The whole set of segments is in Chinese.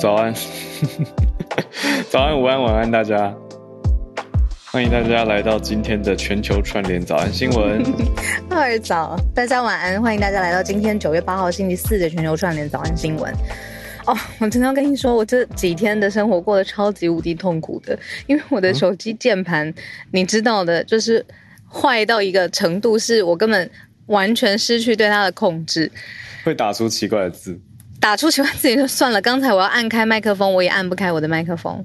早安，早安、午安、晚安，大家，欢迎大家来到今天的全球串联早安新闻。浩儿早，大家晚安，欢迎大家来到今天九月八号星期四的全球串联早安新闻。哦，我真的要跟你说，我这几天的生活过得超级无敌痛苦的，因为我的手机键盘，你知道的，就是坏到一个程度，是我根本完全失去对它的控制。会打出奇怪的字，打出奇怪字也就算了，刚才我要按开麦克风，我也按不开我的麦克风。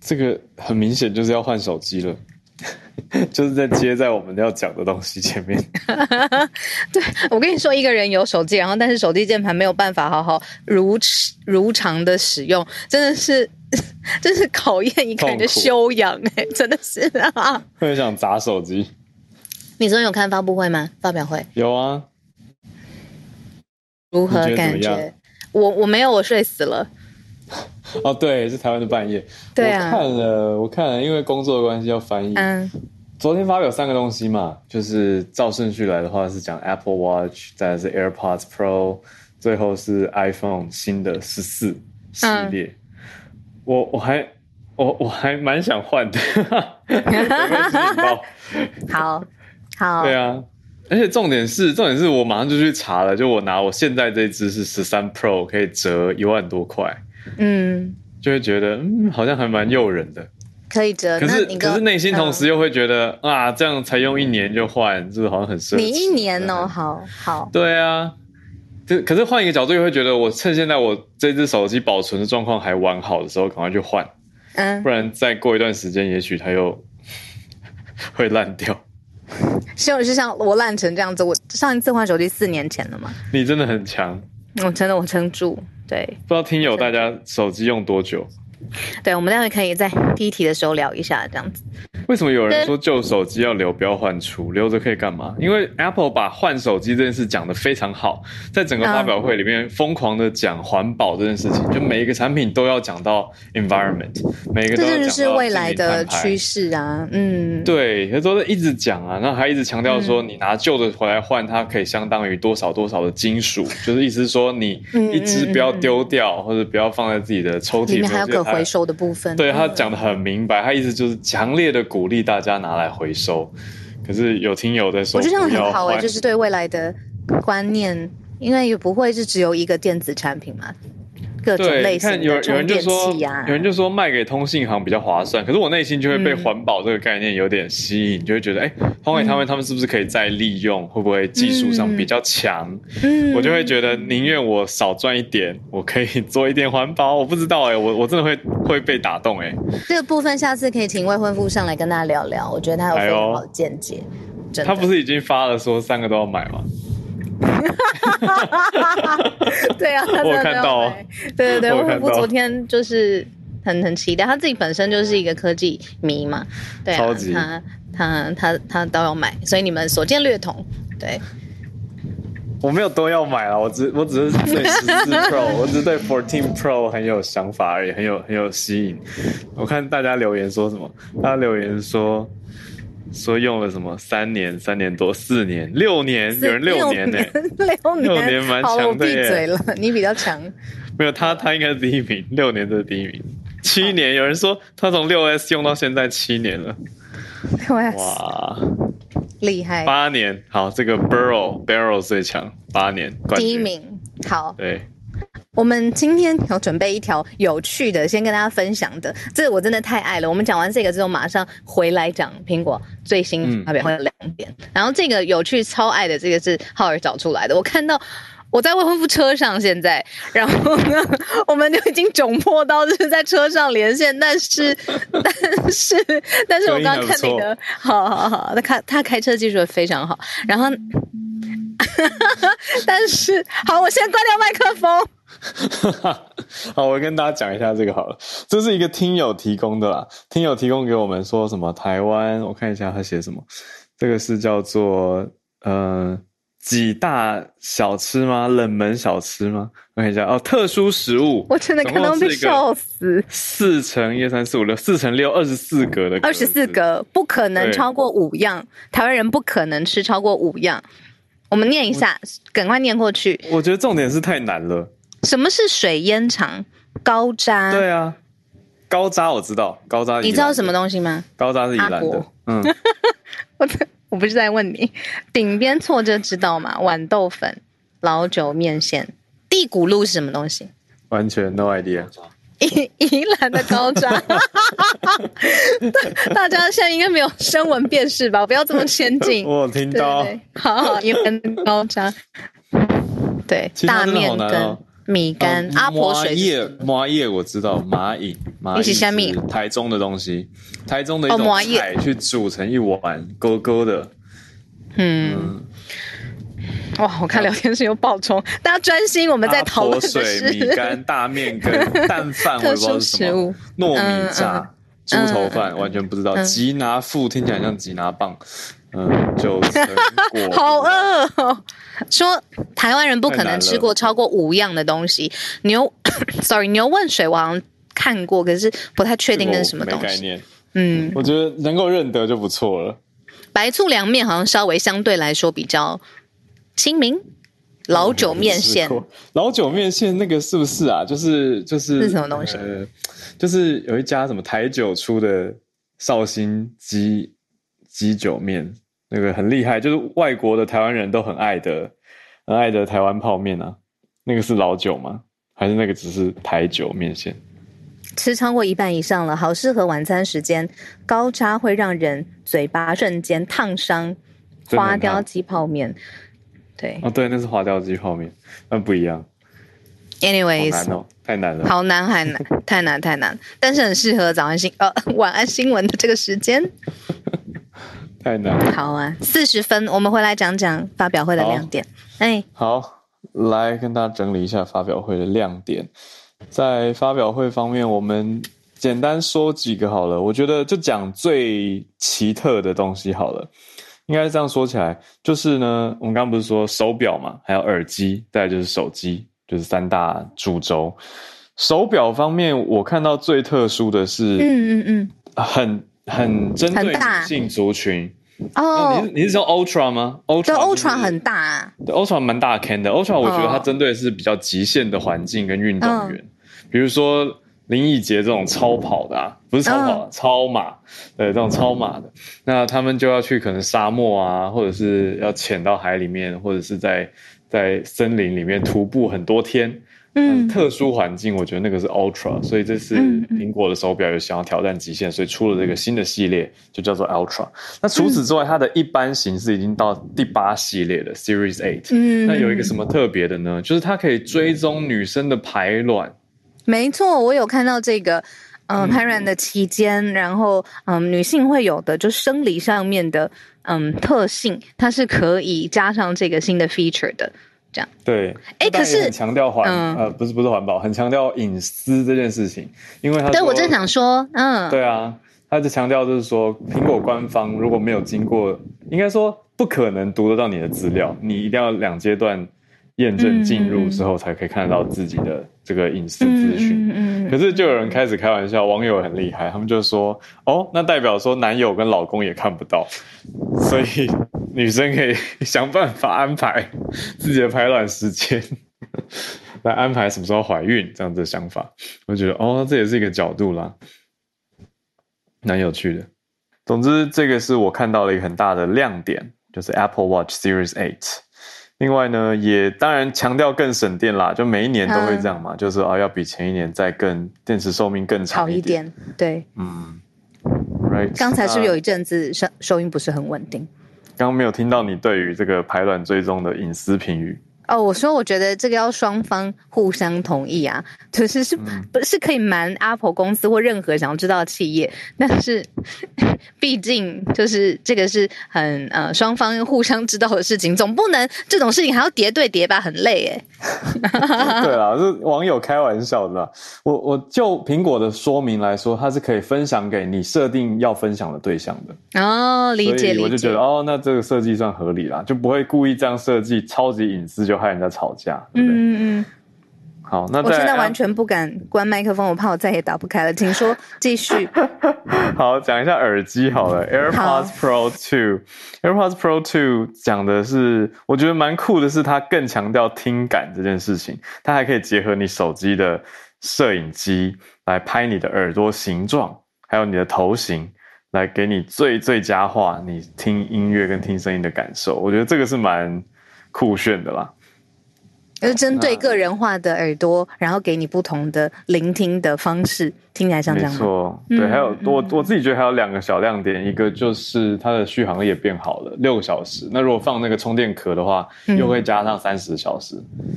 这个很明显就是要换手机了，就是在接在我们要讲的东西前面。对我跟你说，一个人有手机，然后但是手机键盘没有办法好好如如常的使用，真的是，真是考验一个人的修养哎、真的是啊。会很想砸手机。你昨天有看发布会吗？发表会有啊，如何感觉？我我没有，我睡死了。哦对，是台湾的半夜。对啊我看了，我看了，因为工作的关系要翻译。嗯昨天发表三个东西嘛，就是照顺序来的话是讲 Apple Watch，再来是 AirPods Pro，最后是 iPhone 新的十四系列。我我还我我还蛮想换的，有没有吸引到 好好，对啊，而且重点是重点是我马上就去查了，就我拿我现在这只是十三 Pro 可以折一万多块，嗯，就会觉得嗯好像还蛮诱人的。可以折。可是可是内心同时嗯又会觉得、啊，这样才用一年就换，是不是好像很奢侈？你一年哦，好好，对啊，这可是换一个角度又会觉得，我趁现在我这只手机保存的状况还完好的时候，赶快去换，嗯不，然再过一段时间，也许它又 会烂掉。希望是像我烂成这样子。我上一次换手机四年前了嘛，你真的很强，我真的我撑住。对不知道听友大家手机用多久？对，我们待会可以在第一题的时候聊一下这样子。为什么有人说旧手机要留，不要换出？留着可以干嘛？因为 Apple 把换手机这件事讲得非常好，在整个发表会里面疯狂的讲环保这件事情，就每一个产品都要讲到 environment，每一个都这要讲到就是未来的趋势啊，嗯，对，他都是一直讲啊，然后还一直强调说，你拿旧的回来换，它可以相当于多少多少的金属，就是意思是说，你嗯一只不要丢掉，或者不要放在自己的抽屉里面还有可回收。的部分。对他嗯讲的很明白，他意思就是强烈的鼓励大家拿来回收。可是有听友在说，我觉得这样很好哎、换就是对未来的观念，因为也不会是只有一个电子产品嘛，各种对，看有有型的充电人就说，器啊，有人就说卖给通信行比较划算，可是我内心就会被嗯环保这个概念有点吸引，就会觉得，哎，通给他们，他们是不是可以再利用？会不会技术上比较强？嗯我就会觉得宁愿我少赚一点，我可以做一点环保。我不知道哎、我我真的会会被打动哎、这个部分下次可以请未婚夫上来跟大家聊聊，我觉得他有非常好的见解。他不是已经发了说三个都要买吗？对啊，他真的我有看到哦没有买对对对，我有看到未婚夫昨天就是很很期待，他自己本身就是一个科技迷嘛，对啊超级，他他他他都要买，所以你们所见略同。对，我没有都要买了，我只我只是对十四 Pro，我只是对 Fourteen Pro 很有想法而已，很有很有吸引。我看大家留言说什么，大家留言说说用了什么三年、三年多、四年、六年，有人六年呢、六年，六年蛮强的耶闭嘴了，你比较强。没有他，他应该是第一名，六年是第一名。七年，有人说他从六 S 用到现在七年了，哇，哇！厉害，八年，好，这个 Barrel Barrel 最强，八年冠军第一，名。好，对，我们今天有准备一条有趣的，先跟大家分享的。这个我真的太爱了。我们讲完这个之后，马上回来讲苹果最新嗯发表会的亮点。然后这个有趣超爱的，这个是浩儿找出来的。我看到我在未婚夫车上现在，然后呢，我们就已经窘迫到就是在车上连线，但是 但是但是我刚刚看你的，好好好，他开他开车技术非常好，然后。但是好，我先关掉麦克风。好，我跟大家讲一下这个好了，这是一个听友提供的啦，听友提供给我们说什么台湾，我看一下他写什么，这个是叫做呃几大小吃吗？冷门小吃吗？我看一下哦，特殊食物，我真的看到被笑死。四乘一二三四五六，四乘六二十四格的，二十四格不可能超过五样，台湾人不可能吃超过五样。我们念一下，赶快念过去。我觉得重点是太难了。什么是水烟肠？高渣？对啊，高渣我知道，高渣你知道什么东西吗？高渣是宜兰的。嗯，我我不是在问你，顶边错就知道嘛。豌豆粉、老酒面线、地骨露是什么东西？完全 no idea。宜宜兰的高渣，大家现在应该没有声纹辨识吧？不要这么先进。我听到。好好，宜兰高渣。对，大面跟米干，阿婆水叶，麻叶我知道，麻叶，麻叶是台中的东西，台中的一种菜，去煮成一碗勾勾的。嗯。哇！我看聊天室又爆冲，大家专心，我们在讨论的是米干、大面羹蛋饭，我不知道是什么，糯米炸、猪头饭，完全不知道。吉拿富听起来像吉拿棒，嗯，九成果，好饿哦。说台湾人不可能吃过超过五样的东西。牛，sorry，牛问水我好像看过，可是不太确定那是什么东西。概念嗯，我觉得能够认得就不错了。白醋凉面好像稍微相对来说比较。清明老酒面线，老酒面线那个是不是啊？就是就是是什么东西？呃，就是有一家什么台酒出的绍兴鸡鸡酒面，那个很厉害，就是外国的台湾人都很爱的，很爱的台湾泡面啊。那个是老酒吗？还是那个只是台酒面线？吃超过一半以上了，好适合晚餐时间。高渣会让人嘴巴瞬间烫伤。花雕鸡泡面。对哦，对，那是花雕鸡泡面，那不一样。Anyways，难哦，太难了，好难，还难，太难，太难，但是很适合早安新呃晚安新闻的这个时间。太难。好啊，四十分，我们回来讲讲发表会的亮点。哎，好，来跟大家整理一下发表会的亮点。在发表会方面，我们简单说几个好了。我觉得就讲最奇特的东西好了。应该这样说起来，就是呢，我们刚刚不是说手表嘛，还有耳机，再就是手机，就是三大主轴。手表方面，我看到最特殊的是，嗯嗯嗯，很很针对女性族群。哦，你你是说 Ultra 吗？Ultra，Ultra 很大，啊对，Ultra 蛮大 can 的。Ultra 我觉得它针对的是比较极限的环境跟运动员，比如说。林奕杰这种超跑的，啊，不是超跑，超马，对，这种超马的，那他们就要去可能沙漠啊，或者是要潜到海里面，或者是在在森林里面徒步很多天，嗯，特殊环境，我觉得那个是 Ultra，所以这是苹果的手表有想要挑战极限，所以出了这个新的系列，就叫做 Ultra。那除此之外，它的一般形式已经到第八系列了 Series Eight，嗯，那有一个什么特别的呢？就是它可以追踪女生的排卵。没错，我有看到这个，嗯，排卵的期间，然后，嗯，女性会有的就生理上面的，嗯，特性，它是可以加上这个新的 feature 的，这样。对，哎，可是强调环，呃，不是不是环保，很强调隐私这件事情，因为他。对，我正想说，嗯，对啊，他就强调就是说，苹果官方如果没有经过，应该说不可能读得到你的资料，你一定要两阶段。验证进入之后，才可以看得到自己的这个隐私资讯。可是就有人开始开玩笑，网友很厉害，他们就说：“哦，那代表说男友跟老公也看不到，所以女生可以想办法安排自己的排卵时间，来安排什么时候怀孕这样子的想法。”我觉得哦，这也是一个角度啦，蛮有趣的。总之，这个是我看到了一个很大的亮点，就是 Apple Watch Series Eight。另外呢，也当然强调更省电啦，就每一年都会这样嘛，就是啊，要比前一年再更电池寿命更长一点。对，嗯，right。刚才是不是有一阵子收收音不是很稳定？刚刚没有听到你对于这个排卵追踪的隐私评语。哦，我说我觉得这个要双方互相同意啊，就是是不是可以瞒 Apple 公司或任何想要知道的企业，但是 毕竟就是这个是很呃双方互相知道的事情，总不能这种事情还要叠对叠吧，很累哎。对啦，是网友开玩笑的。我我就苹果的说明来说，它是可以分享给你设定要分享的对象的。哦，理解理解。我就觉得哦，那这个设计算合理啦，就不会故意这样设计，超级隐私就。害人家吵架，对不对？嗯嗯。好，那我现在完全不敢关麦克风，我怕我再也打不开了。请说，继续。好，讲一下耳机好了，AirPods Pro Two，AirPods Pro Two 讲的是，我觉得蛮酷的是，它更强调听感这件事情，它还可以结合你手机的摄影机来拍你的耳朵形状，还有你的头型，来给你最最佳化你听音乐跟听声音的感受。我觉得这个是蛮酷炫的啦。是针对个人化的耳朵，然后给你不同的聆听的方式，听起来像这样。没错，对，还有我我自己觉得还有两个小亮点，一个就是它的续航力也变好了，六个小时。那如果放那个充电壳的话，又会加上三十小时，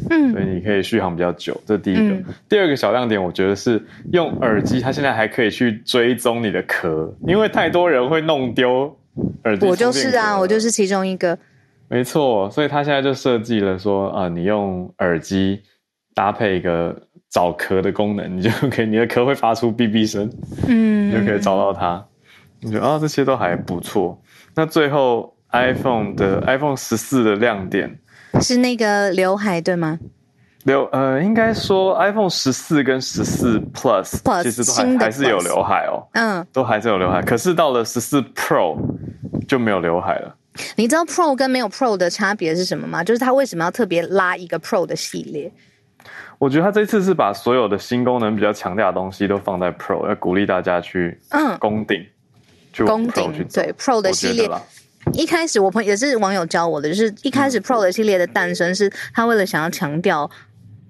嗯，所以你可以续航比较久。这第一个。第二个小亮点，我觉得是用耳机，它现在还可以去追踪你的壳，因为太多人会弄丢耳机。我就是啊，我就是其中一个。没错，所以他现在就设计了说，啊，你用耳机搭配一个找壳的功能，你就可以，你的壳会发出哔哔声，嗯，你就可以找到它。你觉得啊，这些都还不错。那最后，iPhone 的 iPhone 十四的亮点是那个刘海，对吗？刘呃，应该说 iPhone 十四跟十四 Plus 其实都还还是有刘海哦，嗯，都还是有刘海。可是到了十四 Pro 就没有刘海了。你知道 Pro 跟没有 Pro 的差别是什么吗？就是它为什么要特别拉一个 Pro 的系列？我觉得他这次是把所有的新功能比较强大的东西都放在 Pro，要鼓励大家去嗯攻顶，去攻顶对 Pro 的系列。一开始我朋也是网友教我的，就是一开始 Pro 的系列的诞生是他为了想要强调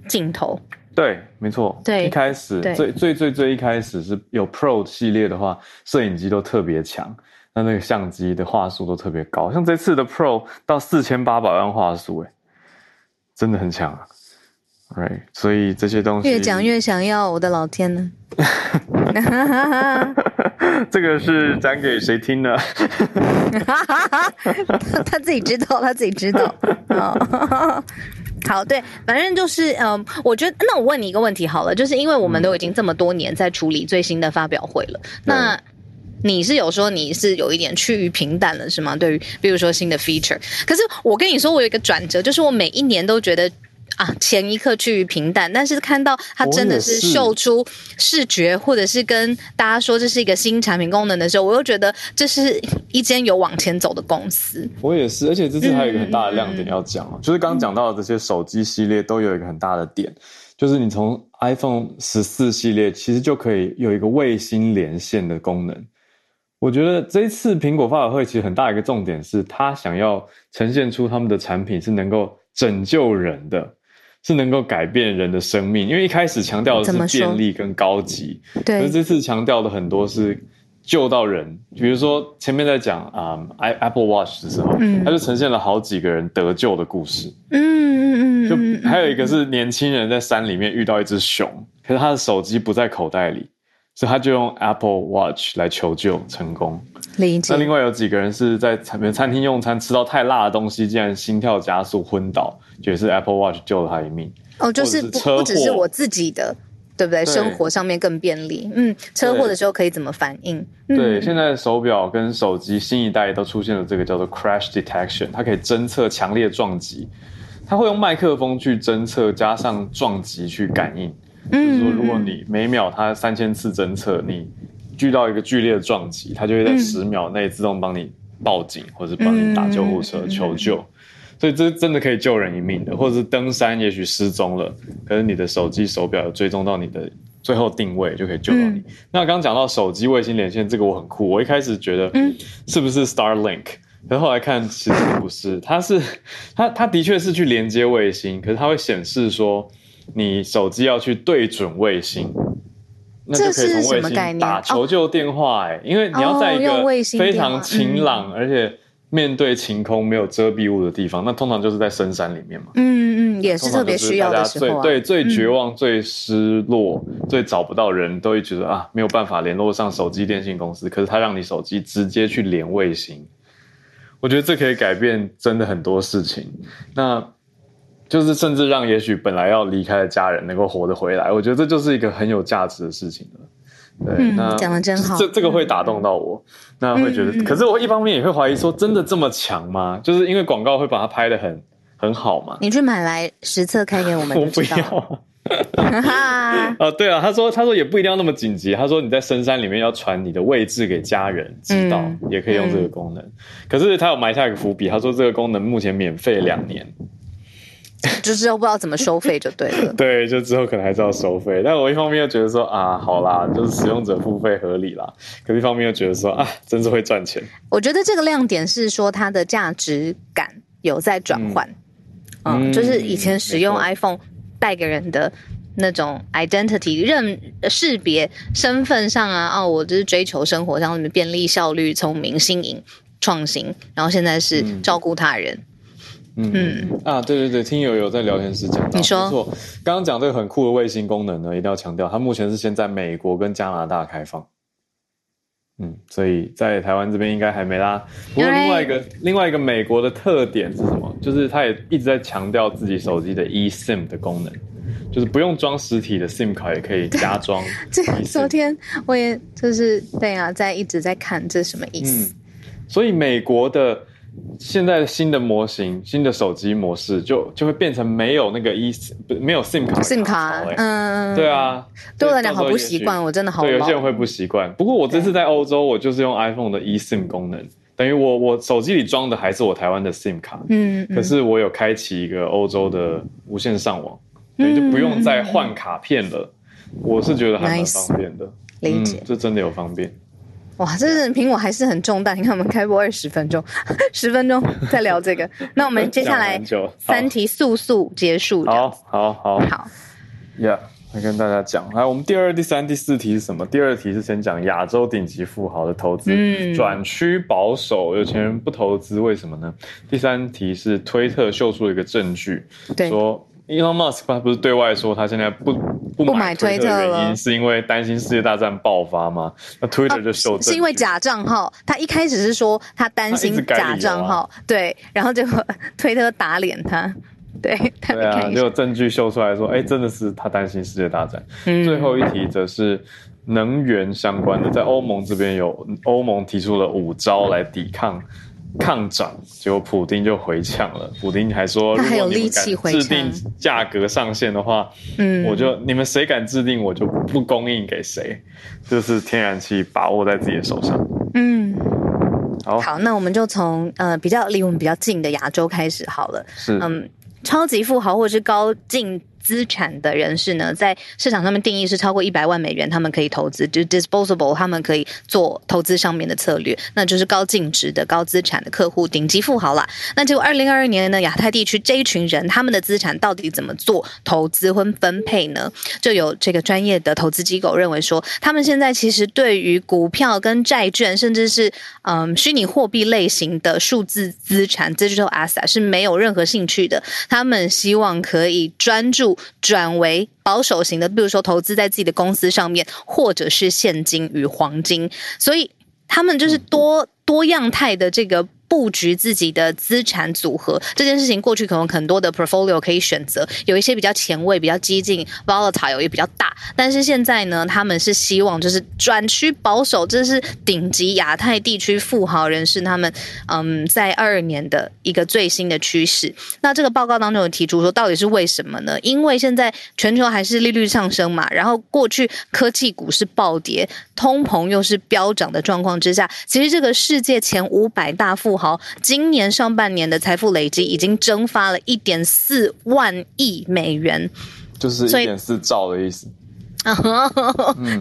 镜头。对，没错。对，一开始最最最最一开始是有 Pro 系列的话，摄影机都特别强。那那个相机的画素都特别高，像这次的 Pro 到四千八百万画素，哎，真的很强啊！Right，所以这些东西越讲越想要，我的老天呢？这个是讲给谁听的？他自己知道，他自己知道。好，对，反正就是，嗯，我觉得，那我问你一个问题好了，就是因为我们都已经这么多年在处理最新的发表会了，那。你是有说你是有一点趋于平淡了，是吗？对于比如说新的 feature，可是我跟你说，我有一个转折，就是我每一年都觉得啊，前一刻趋于平淡，但是看到它真的是秀出视觉，或者是跟大家说这是一个新产品功能的时候，我又觉得这是一间有往前走的公司。我也是，而且这次还有一个很大的亮点要讲就是刚刚讲到的这些手机系列都有一个很大的点，就是你从 iPhone 十四系列其实就可以有一个卫星连线的功能。我觉得这一次苹果发布会其实很大一个重点是，他想要呈现出他们的产品是能够拯救人的，是能够改变人的生命。因为一开始强调的是便利跟高级，对，而这次强调的很多是救到人。比如说前面在讲啊，Apple Watch 的时候，嗯，他就呈现了好几个人得救的故事。嗯嗯嗯，就还有一个是年轻人在山里面遇到一只熊，可是他的手机不在口袋里。所以他就用 Apple Watch 来求救成功。理解。那另外有几个人是在餐餐厅用餐吃到太辣的东西，竟然心跳加速昏倒，也是 Apple Watch 救了他一命。哦，就是不不只是我自己的，对不对？生活上面更便利。嗯，车祸的时候可以怎么反应？对，现在手表跟手机新一代都出现了这个叫做 Crash Detection，它可以侦测强烈撞击，它会用麦克风去侦测，加上撞击去感应。就是说，如果你每秒它三千次侦测，你遇到一个剧烈的撞击，它就会在十秒内自动帮你报警，或者帮你打救护车求救。所以这真的可以救人一命的。或者是登山，也许失踪了，可是你的手机手表有追踪到你的最后定位，就可以救到你。那刚刚讲到手机卫星连线，这个我很酷。我一开始觉得是不是 Starlink，可是后来看其实不是，它是它它的确是去连接卫星，可是它会显示说。你手机要去对准卫星，那就可以从卫星打求救电话。哎，因为你要在一个非常晴朗而且面对晴空、没有遮蔽物的地方，那通常就是在深山里面嘛。嗯嗯，嗯，也是特别需要的时候、啊，对，最绝望、嗯、最失落、最找不到人，都会觉得啊，没有办法联络上手机电信公司。可是他让你手机直接去连卫星，我觉得这可以改变真的很多事情。那就是甚至让也许本来要离开的家人能够活得回来，我觉得这就是一个很有价值的事情了。对，嗯、那讲的真好，这这个会打动到我，那会觉得，嗯、可是我一方面也会怀疑说，真的这么强吗？就是因为广告会把它拍得很很好嘛。你去买来实测开给我们，我不要。啊，对啊，他说他说也不一定要那么紧急，他说你在深山里面要传你的位置给家人知道，嗯、也可以用这个功能。可是他有埋下一个伏笔，他说这个功能目前免费两年。就之后不知道怎么收费就对了。对，就之后可能还是要收费。但我一方面又觉得说啊，好啦，就是使用者付费合理啦。可是一方面又觉得说啊，真是会赚钱。我觉得这个亮点是说它的价值感有在转换，嗯，嗯就是以前使用 iPhone 带给人的那种 identity 认识别身份上啊，哦，我就是追求生活上面便利、效率、聪明、新颖、创新，然后现在是照顾他人。嗯嗯啊，对对对，听友有在聊天室讲到，你说没错，刚刚讲这个很酷的卫星功能呢，一定要强调，它目前是先在美国跟加拿大开放。嗯，所以在台湾这边应该还没啦。不过另外一个另外一个美国的特点是什么？就是它也一直在强调自己手机的 eSIM 的功能，就是不用装实体的 SIM 卡也可以加装。这个昨天我也就是对啊，在一直在看这什么意思。嗯，所以美国的。现在新的模型、新的手机模式就就会变成没有那个 e 没有 SIM 卡，SIM 卡，嗯，对啊，对我来讲好不习惯，我真的好。对，有些人会不习惯。不过我这次在欧洲，我就是用 iPhone 的 eSIM 功能，等于我我手机里装的还是我台湾的 SIM 卡，嗯，可是我有开启一个欧洲的无线上网，所以就不用再换卡片了。我是觉得还蛮方便的，理解，这真的有方便。哇，这是苹果还是很重大。你看，我们开播二十分钟，十分钟在聊这个。那我们接下来三题速速结束。好，好，好，好。Yeah，来跟大家讲。来，我们第二、第三、第四题是什么？第二题是先讲亚洲顶级富豪的投资嗯转趋保守，有钱人不投资，为什么呢？第三题是推特秀出了一个证据，对说。Elon Musk 他不是对外说他现在不不买推特的原因是因为担心世界大战爆发吗？那 Twitter 就秀、啊、是因为假账号，他一开始是说他担心假账号，啊、对，然后结果 推特打脸他，对，他对啊，就有证据秀出来说，哎、欸，真的是他担心世界大战。嗯、最后一题则是能源相关的，在欧盟这边有欧盟提出了五招来抵抗。抗涨，结果普丁就回呛了。普丁还说，他还有力气回制定价格上限的话，嗯，我就你们谁敢制定，我就不供应给谁。就是天然气把握在自己的手上。嗯，好，好，那我们就从呃比较离我们比较近的亚洲开始好了。是，嗯，超级富豪或者是高净。资产的人士呢，在市场上面定义是超过一百万美元，他们可以投资，就 disposable，他们可以做投资上面的策略，那就是高净值的高资产的客户，顶级富豪啦。那结果二零二二年呢，亚太地区这一群人，他们的资产到底怎么做投资或分配呢？就有这个专业的投资机构认为说，他们现在其实对于股票跟债券，甚至是嗯虚拟货币类型的数字资产 （digital asset） 是没有任何兴趣的，他们希望可以专注。转为保守型的，比如说投资在自己的公司上面，或者是现金与黄金，所以他们就是多多样态的这个。布局自己的资产组合这件事情，过去可能很多的 portfolio 可以选择，有一些比较前卫、比较激进，volatile 也比较大。但是现在呢，他们是希望就是转趋保守，这是顶级亚太地区富豪人士他们嗯在二二年的一个最新的趋势。那这个报告当中有提出说，到底是为什么呢？因为现在全球还是利率上升嘛，然后过去科技股是暴跌，通膨又是飙涨的状况之下，其实这个世界前五百大富豪。今年上半年的财富累积已经蒸发了一点四万亿美元，就是一点四兆的意思。啊，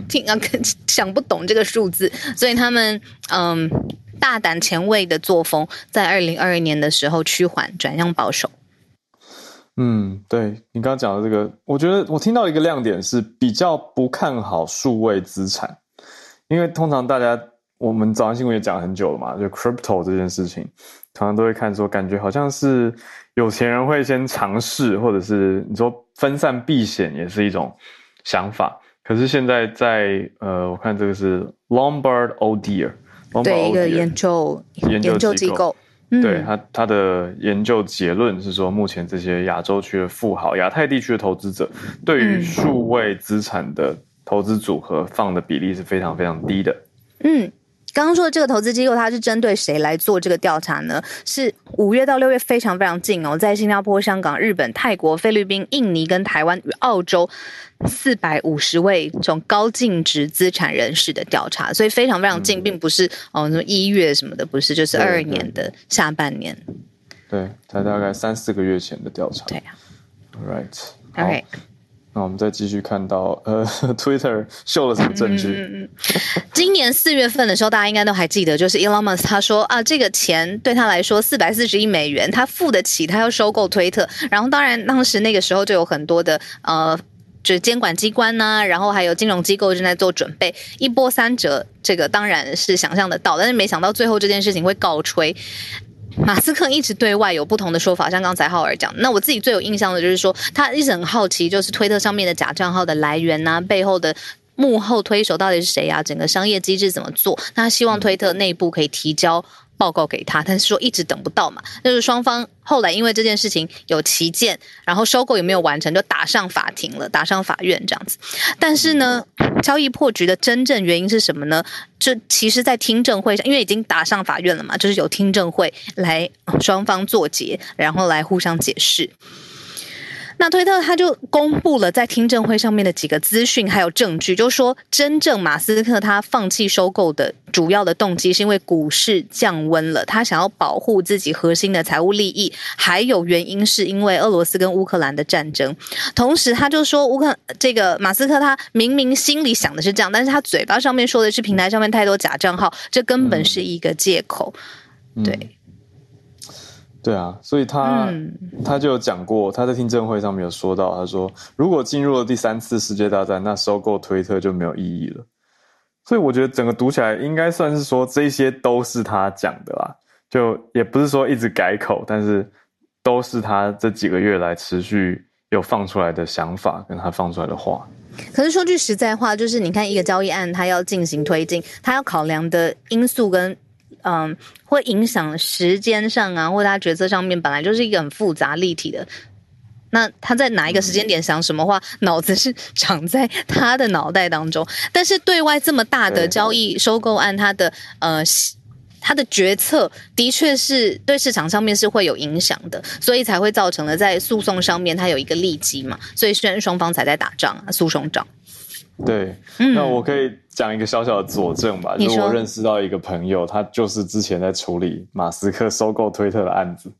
听啊，想不懂这个数字，所以他们嗯大胆前卫的作风，在二零二二年的时候趋缓转向保守。嗯，对你刚刚讲的这个，我觉得我听到一个亮点是比较不看好数位资产，因为通常大家。我们早上新闻也讲很久了嘛，就 crypto 这件事情，常常都会看说，感觉好像是有钱人会先尝试，或者是你说分散避险也是一种想法。可是现在在呃，我看这个是 Lombard Odier，对一个研究研究机构，对他他的研究结论是说，目前这些亚洲区的富豪、亚太地区的投资者，对于数位资产的投资组合放的比例是非常非常低的。嗯。刚刚说的这个投资机构，它是针对谁来做这个调查呢？是五月到六月非常非常近哦，在新加坡、香港、日本、泰国、菲律宾、印尼跟台湾与澳洲四百五十位这种高净值资产人士的调查，所以非常非常近，并不是哦什么一月什么的，不是，就是二二年的下半年。对，才大概三四个月前的调查。对呀，Right，OK。那我们再继续看到，呃，Twitter 秀了什么证据？今年四月份的时候，大家应该都还记得，就是 Elon Musk 他说啊，这个钱对他来说四百四十亿美元，他付得起，他要收购推特。然后，当然当时那个时候就有很多的呃，就是监管机关呐，然后还有金融机构正在做准备，一波三折，这个当然是想象得到，但是没想到最后这件事情会告吹。马斯克一直对外有不同的说法，像刚才浩尔讲，那我自己最有印象的就是说，他一直很好奇，就是推特上面的假账号的来源呐，背后的幕后推手到底是谁啊？整个商业机制怎么做？那他希望推特内部可以提交。报告给他，但是说一直等不到嘛，就是双方后来因为这件事情有旗舰，然后收购也没有完成，就打上法庭了，打上法院这样子。但是呢，交易破局的真正原因是什么呢？这其实，在听证会上，因为已经打上法院了嘛，就是有听证会来双方作结，然后来互相解释。那推特他就公布了在听证会上面的几个资讯，还有证据，就是说真正马斯克他放弃收购的主要的动机是因为股市降温了，他想要保护自己核心的财务利益，还有原因是因为俄罗斯跟乌克兰的战争。同时，他就说乌克这个马斯克他明明心里想的是这样，但是他嘴巴上面说的是平台上面太多假账号，这根本是一个借口。对。对啊，所以他他就有讲过，他在听证会上面有说到，他说如果进入了第三次世界大战，那收购推特就没有意义了。所以我觉得整个读起来应该算是说这些都是他讲的啦，就也不是说一直改口，但是都是他这几个月来持续有放出来的想法，跟他放出来的话。可是说句实在话，就是你看一个交易案，它要进行推进，它要考量的因素跟。嗯，会影响时间上啊，或者他决策上面本来就是一个很复杂立体的。那他在哪一个时间点想什么话，脑子是长在他的脑袋当中。但是对外这么大的交易收购案，他的呃他的决策的确是对市场上面是会有影响的，所以才会造成了在诉讼上面他有一个利基嘛。所以虽然双方才在打仗啊，诉讼仗。对，那我可以讲一个小小的佐证吧，就是我认识到一个朋友，他就是之前在处理马斯克收购推特的案子，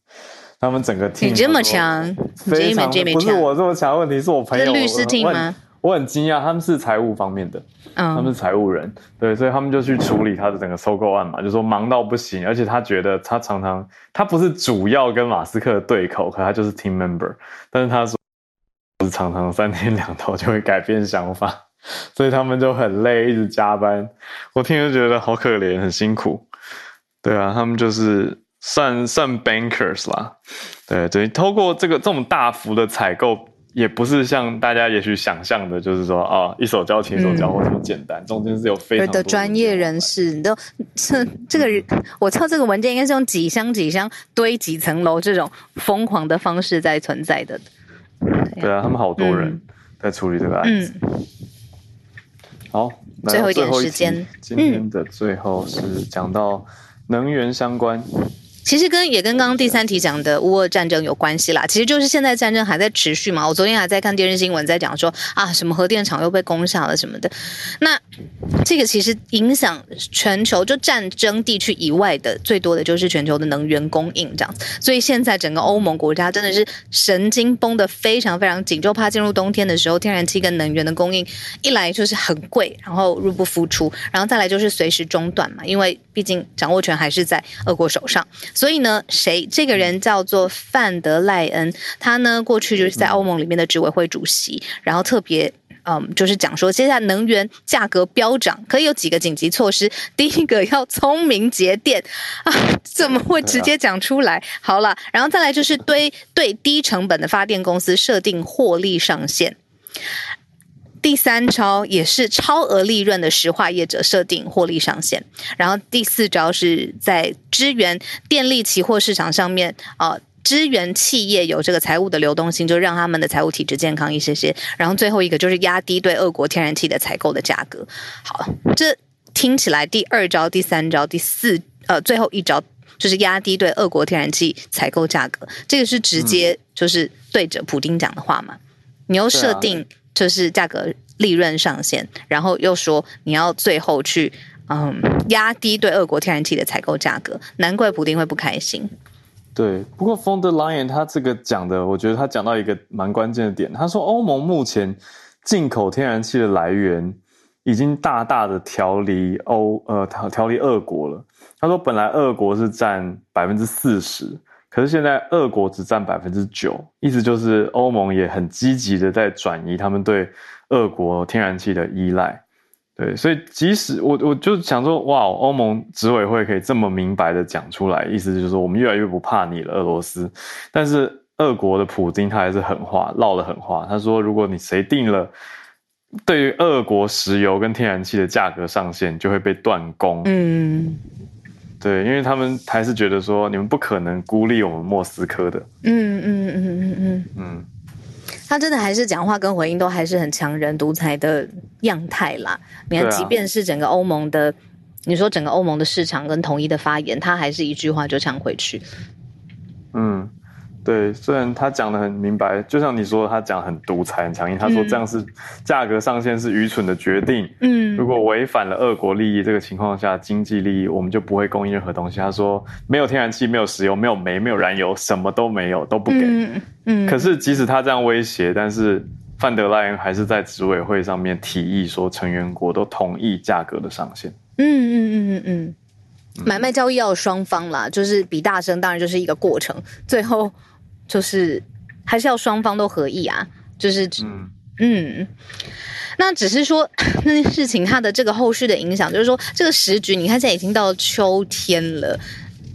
他们整个 team 你这么强，非常不是我这么强，问题是我朋友律师 team 吗？我很惊讶，他们是财务方面的，嗯他们是财务人，对，所以他们就去处理他的整个收购案嘛，就说忙到不行，而且他觉得他常常他不是主要跟马斯克对口，可他就是 team member，但是他说是常常三天两头就会改变想法。所以他们就很累，一直加班。我听就觉得好可怜，很辛苦。对啊，他们就是算算 bankers 啦。对对，透过这个这种大幅的采购，也不是像大家也许想象的，就是说啊，一手交钱一手交货这么简单。中间是有非常的专业人士，你都这这个人，我操，这个文件应该是用几箱几箱堆几层楼这种疯狂的方式在存在的。对啊，他们好多人在处理这个案子。好，最后一点时间，今天的最后是讲到能源相关。其实跟也跟刚刚第三题讲的乌俄战争有关系啦，其实就是现在战争还在持续嘛。我昨天还在看电视新闻，在讲说啊，什么核电厂又被攻下了什么的。那这个其实影响全球，就战争地区以外的最多的就是全球的能源供应这样。所以现在整个欧盟国家真的是神经绷得非常非常紧，就怕进入冬天的时候，天然气跟能源的供应一来就是很贵，然后入不敷出，然后再来就是随时中断嘛，因为毕竟掌握权还是在俄国手上。所以呢，谁这个人叫做范德赖恩，他呢过去就是在欧盟里面的执委会主席，然后特别嗯，就是讲说，接下来能源价格飙涨，可以有几个紧急措施。第一个要聪明节电啊，怎么会直接讲出来？好了，然后再来就是对对低成本的发电公司设定获利上限。第三招也是超额利润的石化业者设定获利上限，然后第四招是在支援电力期货市场上面，呃，支援企业有这个财务的流动性，就让他们的财务体质健康一些些。然后最后一个就是压低对俄国天然气的采购的价格。好，这听起来第二招、第三招、第四呃最后一招就是压低对俄国天然气采购价格，这个是直接就是对着普丁讲的话嘛？你又设定。就是价格利润上限，然后又说你要最后去嗯压低对俄国天然气的采购价格，难怪普丁会不开心。对，不过 von der Leyen 他这个讲的，我觉得他讲到一个蛮关键的点，他说欧盟目前进口天然气的来源已经大大的调离欧呃调调离俄国了。他说本来俄国是占百分之四十。可是现在俄国只占百分之九，意思就是欧盟也很积极的在转移他们对俄国天然气的依赖。对，所以即使我我就想说，哇，欧盟执委会可以这么明白的讲出来，意思就是说我们越来越不怕你了，俄罗斯。但是俄国的普京他还是狠话，唠了狠话，他说如果你谁定了对于俄国石油跟天然气的价格上限，就会被断供。嗯。对，因为他们还是觉得说你们不可能孤立我们莫斯科的。嗯嗯嗯嗯嗯嗯，他真的还是讲话跟回应都还是很强人独裁的样态啦。你看，即便是整个欧盟的，你说整个欧盟的市场跟统一的发言，他还是一句话就抢回去。嗯。对，虽然他讲的很明白，就像你说，他讲很独裁、很强硬。他说这样是价格上限是愚蠢的决定。嗯，如果违反了俄国利益，这个情况下经济利益，我们就不会供应任何东西。他说没有天然气，没有石油，没有煤，没有燃油，什么都没有，都不给。嗯，可是即使他这样威胁，但是范德赖恩还是在执委会上面提议说，成员国都同意价格的上限。嗯嗯嗯嗯嗯，买卖交易要双方啦，就是比大声，当然就是一个过程，最后。就是还是要双方都合意啊，就是嗯嗯，那只是说那件事情它的这个后续的影响，就是说这个时局，你看现在已经到秋天了，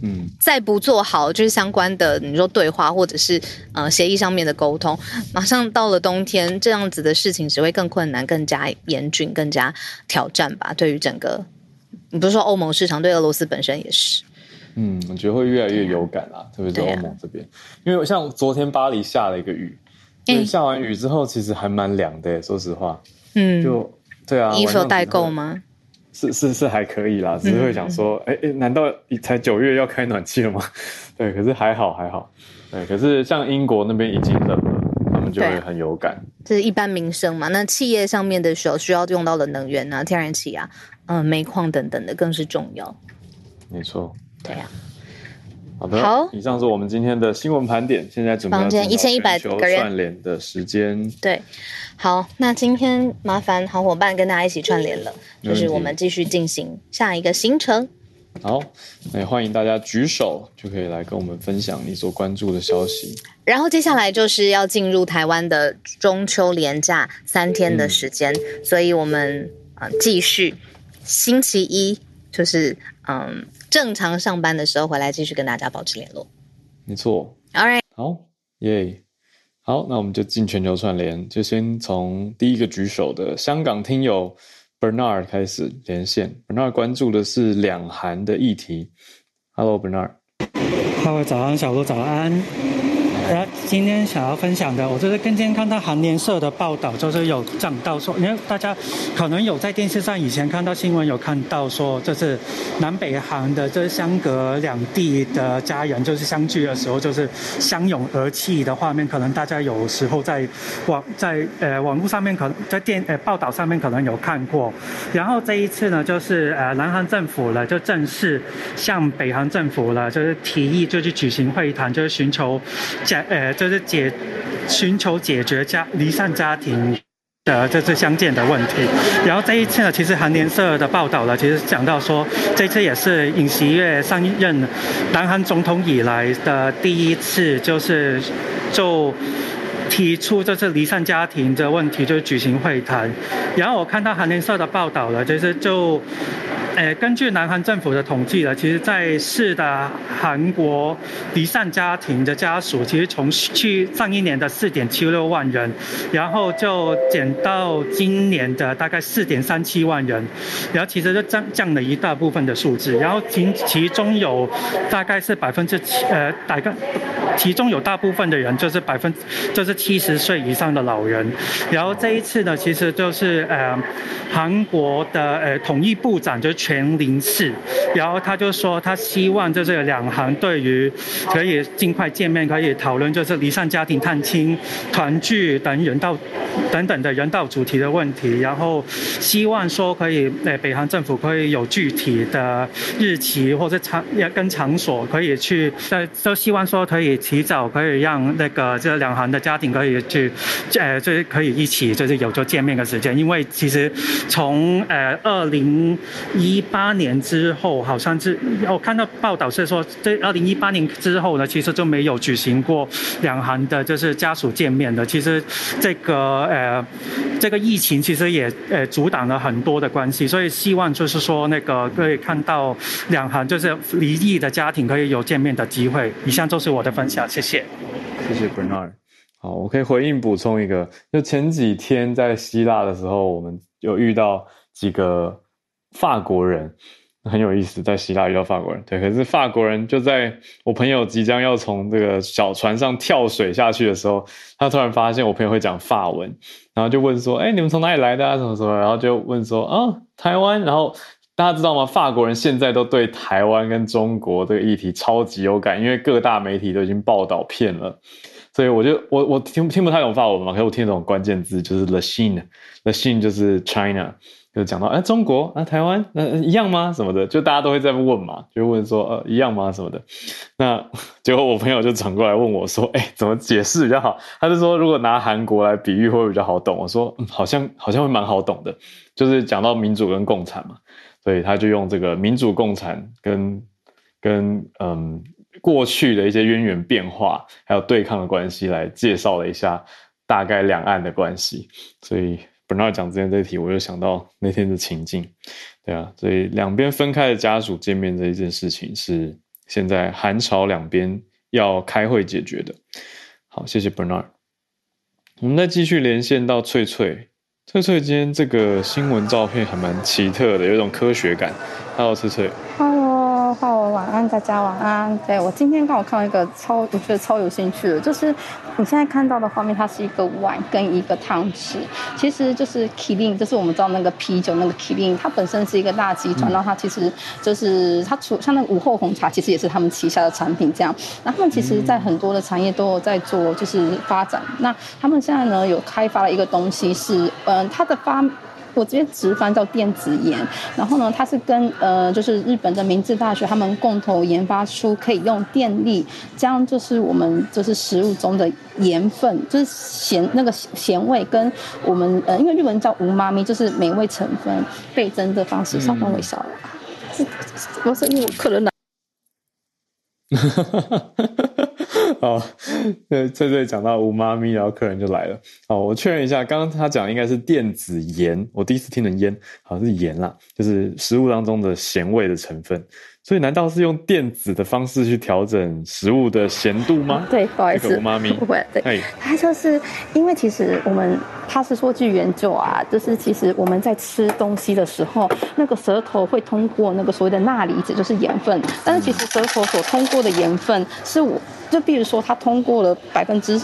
嗯，再不做好就是相关的你说对话或者是呃协议上面的沟通，马上到了冬天，这样子的事情只会更困难、更加严峻、更加挑战吧。对于整个，你不是说欧盟市场，对俄罗斯本身也是。嗯，我觉得会越来越有感啊，特别是欧盟这边，因为像昨天巴黎下了一个雨，下完雨之后其实还蛮凉的，说实话。嗯，就对啊，衣服代购吗？是是是还可以啦，只是会想说，哎哎，难道才九月要开暖气了吗？对，可是还好还好。对，可是像英国那边已经冷了，他们就会很有感。这是一般民生嘛？那企业上面的时候需要用到的能源啊，天然气啊，嗯，煤矿等等的更是重要。没错。对呀，好的，好，以上是我们今天的新闻盘点。现在准备一千一百个人串联的时间。对，好，那今天麻烦好伙伴跟大家一起串联了，就是我们继续进行下一个行程。好，那也欢迎大家举手，就可以来跟我们分享你所关注的消息。然后接下来就是要进入台湾的中秋连假三天的时间，所以我们啊继续星期一就是嗯。正常上班的时候回来继续跟大家保持联络，没错。All right，好耶，好，那我们就进全球串联，就先从第一个举手的香港听友 Bernard 开始连线。Bernard 关注的是两韩的议题。Hello，Bernard。Hello，早安，小鹿，早安。然后今天想要分享的，我就是今天看到韩联社的报道，就是有讲到说，因为大家可能有在电视上以前看到新闻，有看到说，就是南北韩的，就是相隔两地的家人，就是相聚的时候，就是相拥而泣的画面，可能大家有时候在网在呃网络上面，可能在电呃报道上面可能有看过。然后这一次呢，就是呃南韩政府了，就正式向北韩政府了，就是提议就去举行会谈，就是寻求。呃，就是解寻求解决家离散家庭的这次相见的问题。然后这一次呢，其实韩联社的报道呢，其实讲到说，这次也是尹锡悦上任南韩总统以来的第一次，就是就提出这次离散家庭的问题，就举行会谈。然后我看到韩联社的报道了，就是就。呃，根据南韩政府的统计呢，其实在世的韩国离散家庭的家属，其实从去上一年的四点七六万人，然后就减到今年的大概四点三七万人，然后其实就降降了一大部分的数字，然后其其中有大概是百分之七呃大概其中有大部分的人就是百分就是七十岁以上的老人，然后这一次呢，其实就是呃韩国的呃统一部长就。全零四，然后他就说他希望就是两行对于可以尽快见面，可以讨论就是离散家庭探亲、团聚等人道等等的人道主题的问题，然后希望说可以呃北韩政府可以有具体的日期或者场跟场所可以去，呃都希望说可以提早可以让那个这两行的家庭可以去呃就是可以一起就是有做见面的时间，因为其实从呃二零一。一八年之后，好像是我看到报道是说，在二零一八年之后呢，其实就没有举行过两行的，就是家属见面的。其实这个呃，这个疫情其实也呃阻挡了很多的关系，所以希望就是说那个可以看到两行就是离异的家庭可以有见面的机会。以上就是我的分享，谢谢。谢谢 Bernard。好，我可以回应补充一个，就前几天在希腊的时候，我们有遇到几个。法国人 很有意思，在希腊遇到法国人，对，可是法国人就在我朋友即将要从这个小船上跳水下去的时候，他突然发现我朋友会讲法文，然后就问说：“哎，你们从哪里来的啊？什么什么？”然后就问说：“啊，台湾。”然后大家知道吗？法国人现在都对台湾跟中国这个议题超级有感，因为各大媒体都已经报道片了，所以我就我我听听不太懂法文嘛，可是我听懂关键字就是 the scene，the scene 就是 China。就讲到哎，中国啊，台湾那一样吗？什么的，就大家都会在问嘛，就问说呃一样吗？什么的。那 结果我朋友就转过来问我说，哎，怎么解释比较好？他就说如果拿韩国来比喻会比较好懂。我说嗯，好像好像会蛮好懂的，就是讲到民主跟共产嘛，所以他就用这个民主共产跟跟嗯过去的一些渊源变化，还有对抗的关系来介绍了一下大概两岸的关系，所以。Bernard 讲之前这一题，我就想到那天的情境，对啊，所以两边分开的家属见面这一件事情，是现在韩朝两边要开会解决的。好，谢谢 Bernard。我们再继续连线到翠翠，翠翠今天这个新闻照片还蛮奇特的，有一种科学感。Hello，翠翠。晚安，大家晚安。对我今天刚好看到一个超，我觉得超有兴趣的，就是你现在看到的画面，它是一个碗跟一个汤匙，其实就是 Killing，就是我们知道那个啤酒那个 Killing，它本身是一个大集团，然后它其实就是它除像那个午后红茶，其实也是他们旗下的产品这样。那他们其实在很多的产业都有在做，就是发展。那他们现在呢有开发了一个东西，是嗯，它的发。我这边直翻叫电子盐，然后呢，它是跟呃，就是日本的明治大学他们共同研发出可以用电力将就是我们就是食物中的盐分，就是咸那个咸味跟我们呃，因为日文叫无妈咪，就是美味成分倍增的方式，稍等我一下，我是因为我客人来。好，对，翠翠讲到五妈咪，然后客人就来了。好，我确认一下，刚刚他讲应该是电子盐，我第一次听成烟，好像是盐啦，就是食物当中的咸味的成分。所以难道是用电子的方式去调整食物的咸度吗？对，不好意思，五妈咪不会，对，它就是因为其实我们他是说据研究啊，就是其实我们在吃东西的时候，那个舌头会通过那个所谓的钠离子，就是盐分，但是其实舌头所通过的盐分是我。就比如说，他通过了百分之。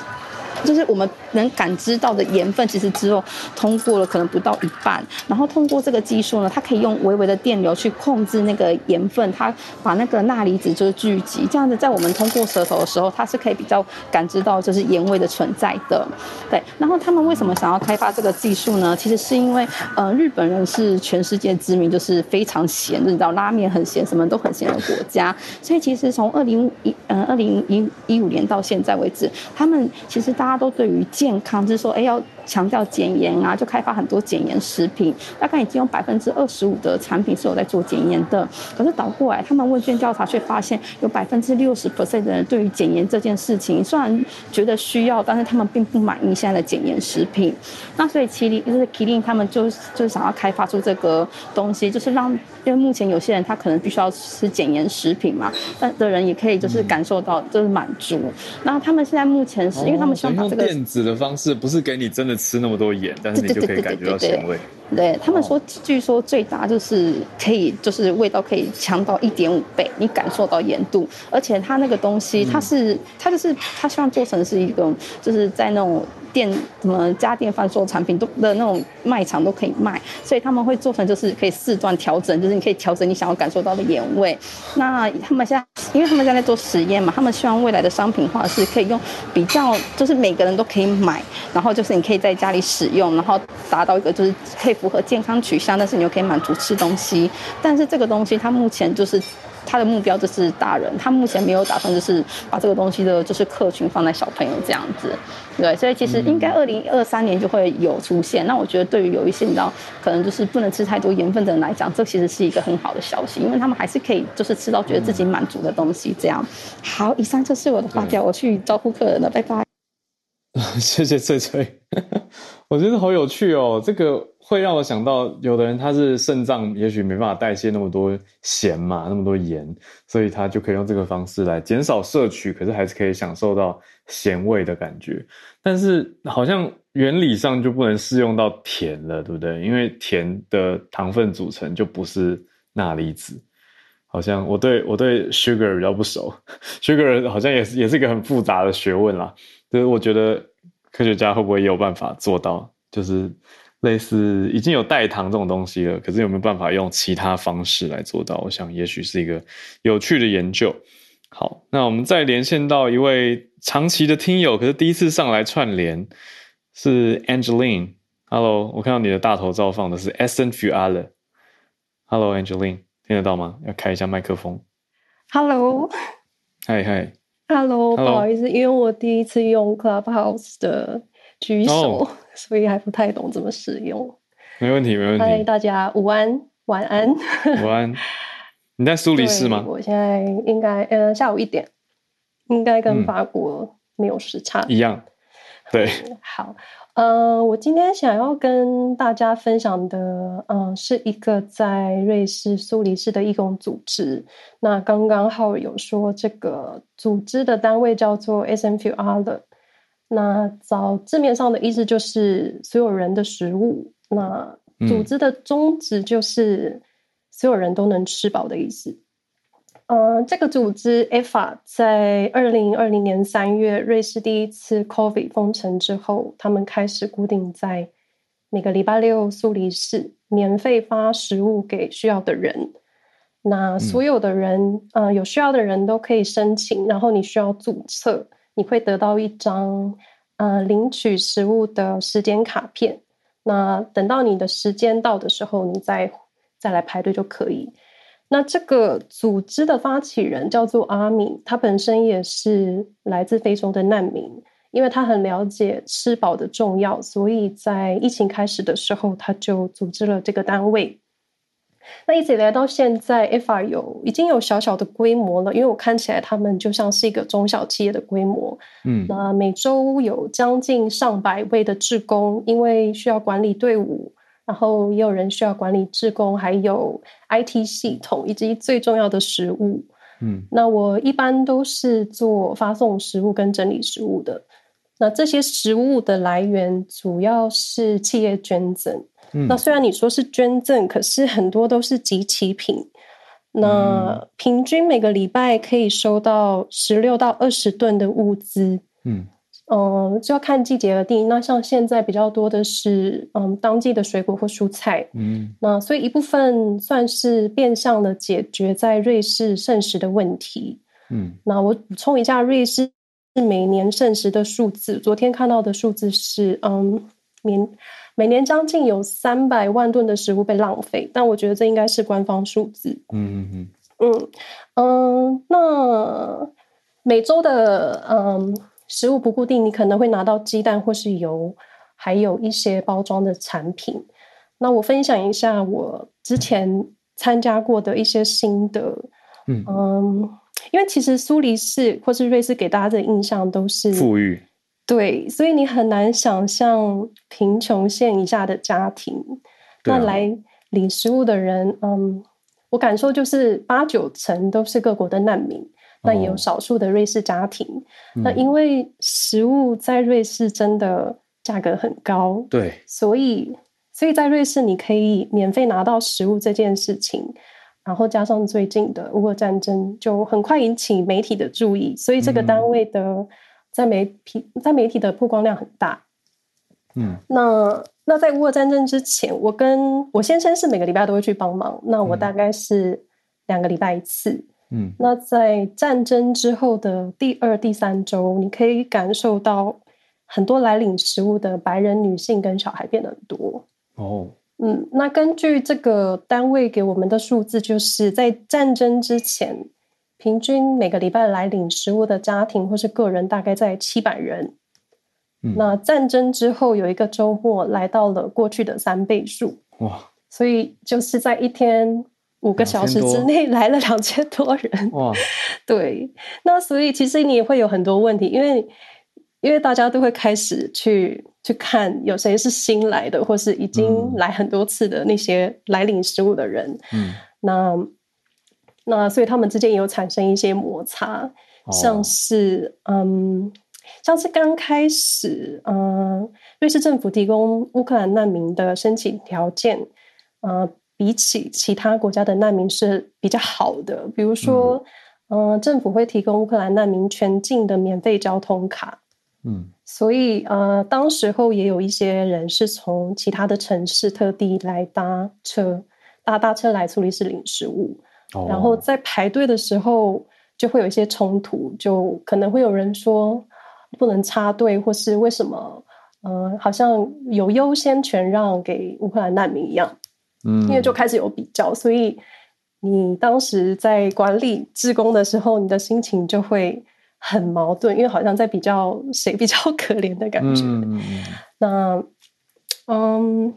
就是我们能感知到的盐分，其实只有通过了可能不到一半。然后通过这个技术呢，它可以用微微的电流去控制那个盐分，它把那个钠离子就是聚集。这样子，在我们通过舌头的时候，它是可以比较感知到就是盐味的存在的。对。然后他们为什么想要开发这个技术呢？其实是因为，呃，日本人是全世界知名就是非常咸，你知道拉面很咸，什么都很咸的国家。所以其实从二零一呃二零一一五年到现在为止，他们其实大家。都对于健康，就是说，哎，要强调减盐啊，就开发很多减盐食品。大概已经有百分之二十五的产品是有在做减盐的。可是倒过来，他们问卷调查却发现，有百分之六十 percent 的人对于减盐这件事情，虽然觉得需要，但是他们并不满意现在的减盐食品。那所以麒麟就是麒麟，他们就就是想要开发出这个东西，就是让，因为目前有些人他可能必须要吃减盐食品嘛，但的人也可以就是感受到就是满足。然后他们现在目前是因为他们希望把这个电子的方式，不是给你真的吃那么多盐，但是你就可以感觉到咸味。对他们说，据说最大就是可以，就是味道可以强到一点五倍，你感受到盐度，而且它那个东西，它是它就是它希望做成是一个，就是在那种。店什么家电贩售产品都的那种卖场都可以卖，所以他们会做成就是可以四段调整，就是你可以调整你想要感受到的盐味。那他们现在，因为他们现在在做实验嘛，他们希望未来的商品化是可以用比较，就是每个人都可以买，然后就是你可以在家里使用，然后达到一个就是可以符合健康取向，但是你又可以满足吃东西。但是这个东西它目前就是。他的目标就是大人，他目前没有打算就是把这个东西的，就是客群放在小朋友这样子，对，所以其实应该二零二三年就会有出现。那我觉得对于有一些你知道，可能就是不能吃太多盐分的人来讲，这其实是一个很好的消息，因为他们还是可以就是吃到觉得自己满足的东西。这样，好，以上就是我的发表，我去招呼客人了，拜拜。谢谢翠翠，我觉得好有趣哦，这个。会让我想到，有的人他是肾脏也许没办法代谢那么多咸嘛，那么多盐，所以他就可以用这个方式来减少摄取，可是还是可以享受到咸味的感觉。但是好像原理上就不能适用到甜了，对不对？因为甜的糖分组成就不是钠离子。好像我对我对 sugar 比较不熟，sugar 好像也是也是一个很复杂的学问啦。就是我觉得科学家会不会有办法做到，就是。类似已经有代糖这种东西了，可是有没有办法用其他方式来做到？我想也许是一个有趣的研究。好，那我们再连线到一位长期的听友，可是第一次上来串联是 Angeline。Hello，我看到你的大头照放的是 S N F U L。Hello Angeline，听得到吗？要开一下麦克风。Hello，嗨嗨。Hello，不好意思，因为我第一次用 Clubhouse 的。举手，所以还不太懂怎么使用。没问题，没问题。嗨，大家午安，晚安。午安。你在苏黎世吗？我现在应该呃下午一点，应该跟法国没有时差一样。对。好，呃，我今天想要跟大家分享的，嗯，是一个在瑞士苏黎世的义工组织。那刚刚好有说这个组织的单位叫做 S M Q R 的。那找字面上的意思就是所有人的食物。那组织的宗旨就是所有人都能吃饱的意思。呃，这个组织 EFA 在二零二零年三月瑞士第一次 COVID 封城之后，他们开始固定在每个礼拜六苏黎世免费发食物给需要的人。那所有的人，呃，有需要的人都可以申请，然后你需要注册。你会得到一张呃领取食物的时间卡片，那等到你的时间到的时候，你再再来排队就可以。那这个组织的发起人叫做阿米，他本身也是来自非洲的难民，因为他很了解吃饱的重要，所以在疫情开始的时候，他就组织了这个单位。那一直来到现在，FR 有已经有小小的规模了，因为我看起来他们就像是一个中小企业的规模。嗯，那每周有将近上百位的志工，因为需要管理队伍，然后也有人需要管理志工，还有 IT 系统以及最重要的食物。嗯，那我一般都是做发送食物跟整理食物的。那这些食物的来源主要是企业捐赠。嗯那虽然你说是捐赠，可是很多都是集齐品。那平均每个礼拜可以收到十六到二十吨的物资。嗯，嗯，就要看季节而定。那像现在比较多的是，嗯，当季的水果或蔬菜。嗯，那所以一部分算是变相的解决在瑞士剩食的问题。嗯，那我补充一下，瑞士是每年剩食的数字。昨天看到的数字是，嗯，年。每年将近有三百万吨的食物被浪费，但我觉得这应该是官方数字。嗯嗯嗯嗯那每周的嗯食物不固定，你可能会拿到鸡蛋或是油，还有一些包装的产品。那我分享一下我之前参加过的一些心得。嗯嗯，因为其实苏黎世或是瑞士给大家的印象都是富裕，对，所以你很难想象贫穷线以下的家庭。啊那来领食物的人，嗯，我感受就是八九成都是各国的难民，那也有哦少数的瑞士家庭。那嗯因为食物在瑞士真的价格很高，对，所以所以在瑞士你可以免费拿到食物这件事情，然后加上最近的乌俄战争，就很快引起媒体的注意，所以这个嗯单位的在媒体在媒体的曝光量很大。嗯那那在乌俄战争之前，我跟我先生是每个礼拜都会去帮忙，那我嗯大概是两个礼拜一次。嗯。那在战争之后的第二、第三周，你可以感受到很多来领食物的白人女性跟小孩变得很多。哦，嗯，那根据这个单位给我们的数字，就是在战争之前，平均每个礼拜来领食物的家庭或是个人大概在七百人。嗯。那战争之后有一个周末来到了过去的三倍数，哇。所以就是在一天五个小时之内来了两千多人。哇，对，那所以其实你也会有很多问题，因为因为大家都会开始去去看有谁是新来的，或是已经嗯来很多次的那些来领食物的人。嗯，那那所以他们之间也有产生一些摩擦，哦像是嗯，像是刚开始，嗯，瑞士政府提供乌克兰难民的申请条件，呃，比起其他国家的难民是比较好的。比如说，嗯、政府会提供乌克兰难民全境的免费交通卡，嗯。所以呃，当时候也有一些人是从其他的城市特地来搭车，搭大车来苏黎世领食物。哦，然后在排队的时候就会有一些冲突，就可能会有人说不能插队，或是为什么呃好像有优先权让给乌克兰难民一样，嗯，因为就开始有比较，所以你当时在管理志工的时候，你的心情就会很矛盾，因为好像在比较谁比较可怜的感觉。嗯那嗯，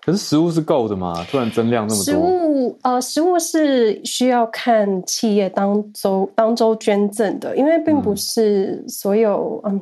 可是食物是够的嘛？突然增量那么多食，物呃，食物是需要看企业当周当周捐赠的，因为并不嗯是所有嗯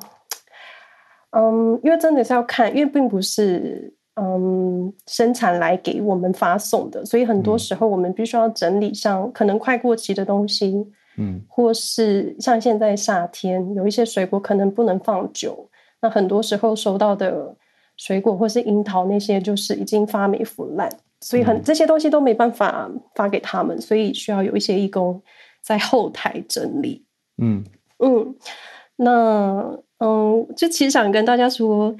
嗯，因为真的是要看，因为并不是嗯生产来给我们发送的，所以很多嗯。时候我们必须要整理像可能快过期的东西，嗯。或是像现在夏天有一些水果可能不能放久，那很多时候收到的水果或是樱桃那些就是已经发霉腐烂，所以很、嗯。这些东西都没办法发给他们，所以需要有一些义工在后台整理。嗯。嗯，那嗯，就其实想跟大家说，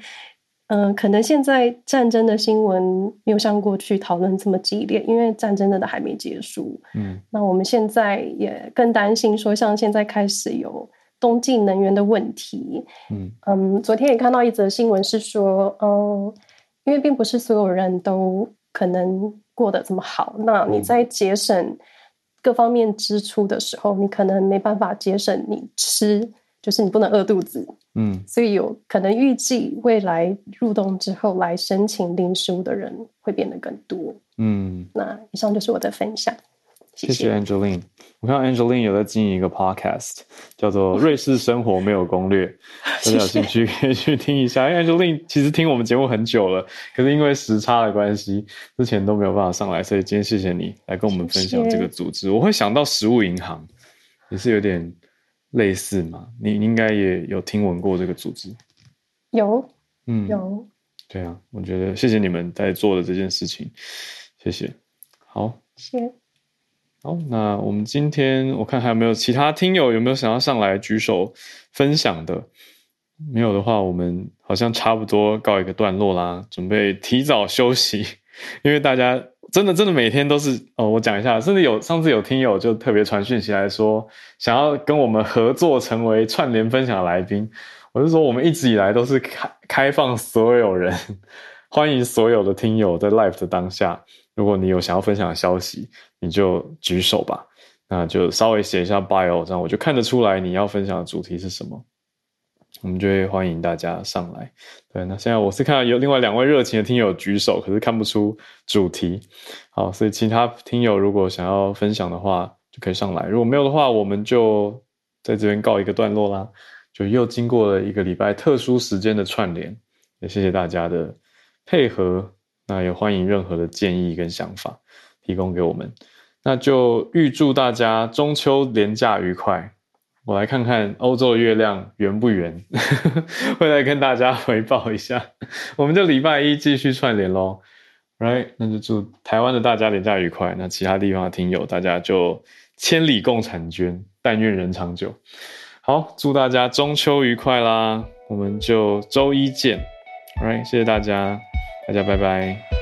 嗯，可能现在战争的新闻没有像过去讨论这么激烈，因为战争真的还没结束。嗯那我们现在也更担心说，像现在开始有冬季能源的问题。嗯嗯，昨天也看到一则新闻是说，嗯，因为并不是所有人都可能过得这么好，那你在节省各方面支出的时候，你可能没办法节省你吃，就是你不能饿肚子，嗯所以有可能预计未来入冬之后来申请领食物的人会变得更多。嗯，那以上就是我的分享，谢谢谢 Angeline。我看到 Angeline 有在经营一个 podcast，叫做《瑞士生活没有攻略 》，大家有兴趣可以去听一下。因为 Angeline 其实听我们节目很久了，可是因为时差的关系，之前都没有办法上来，所以今天谢谢你来跟我们分享这个组织。我会想到食物银行，也是有点类似嘛。你你应该也有听闻过这个组织，有嗯，有，对啊，我觉得谢谢你们在做的这件事情，谢谢。好，谢。好，那我们今天我看还有没有其他听友有没有想要上来举手分享的？没有的话，我们好像差不多告一个段落啦，准备提早休息，因为大家真的真的每天都是哦，我讲一下，甚至有上次有听友就特别传讯息来说，想要跟我们合作成为串联分享的来宾。我是说，我们一直以来都是开开放所有人，欢迎所有的听友在 live 的当下，如果你有想要分享的消息，你就举手吧。那就稍微写一下 bio，这样我就看得出来你要分享的主题是什么。我们就会欢迎大家上来。对，那现在我是看到有另外两位热情的听友举手，可是看不出主题。好，所以其他听友如果想要分享的话，就可以上来；如果没有的话，我们就在这边告一个段落啦。就又经过了一个礼拜特殊时间的串联，也谢谢大家的配合。那也欢迎任何的建议跟想法提供给我们。那就预祝大家中秋连假愉快。我来看看欧洲的月亮圆不圆，会来跟大家回报一下。我们就礼拜一继续串联喽，right？那就祝台湾的大家连假愉快。那其他地方的听友，大家就千里共婵娟，但愿人长久。好，祝大家中秋愉快啦！我们就周一见，right？谢谢大家，大家拜拜。